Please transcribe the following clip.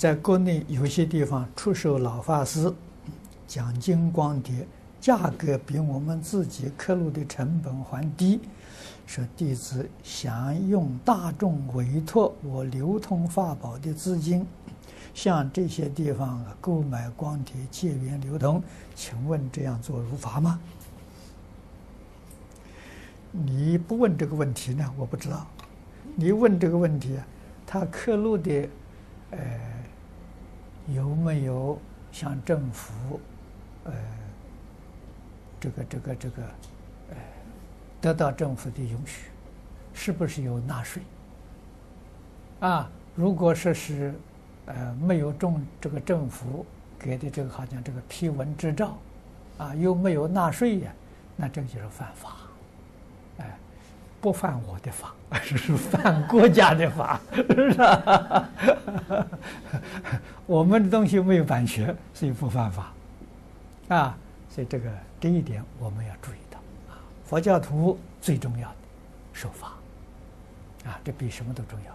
在国内有些地方出售老法师讲经光碟，价格比我们自己刻录的成本还低。说弟子想用大众委托我流通法宝的资金，向这些地方购买光碟借缘流通，请问这样做如法吗？你不问这个问题呢？我不知道。你问这个问题，他刻录的，呃。有没有向政府，呃，这个这个这个，呃，得到政府的允许？是不是有纳税？啊，如果说是，呃，没有中这个政府给的这个好像这个批文执照，啊，又没有纳税呀，那这就是犯法，哎。不犯我的法，而是犯国家的法，是不是？我们的东西没有版权，所以不犯法，啊，所以这个这一点我们要注意到啊。佛教徒最重要的守法，啊，这比什么都重要。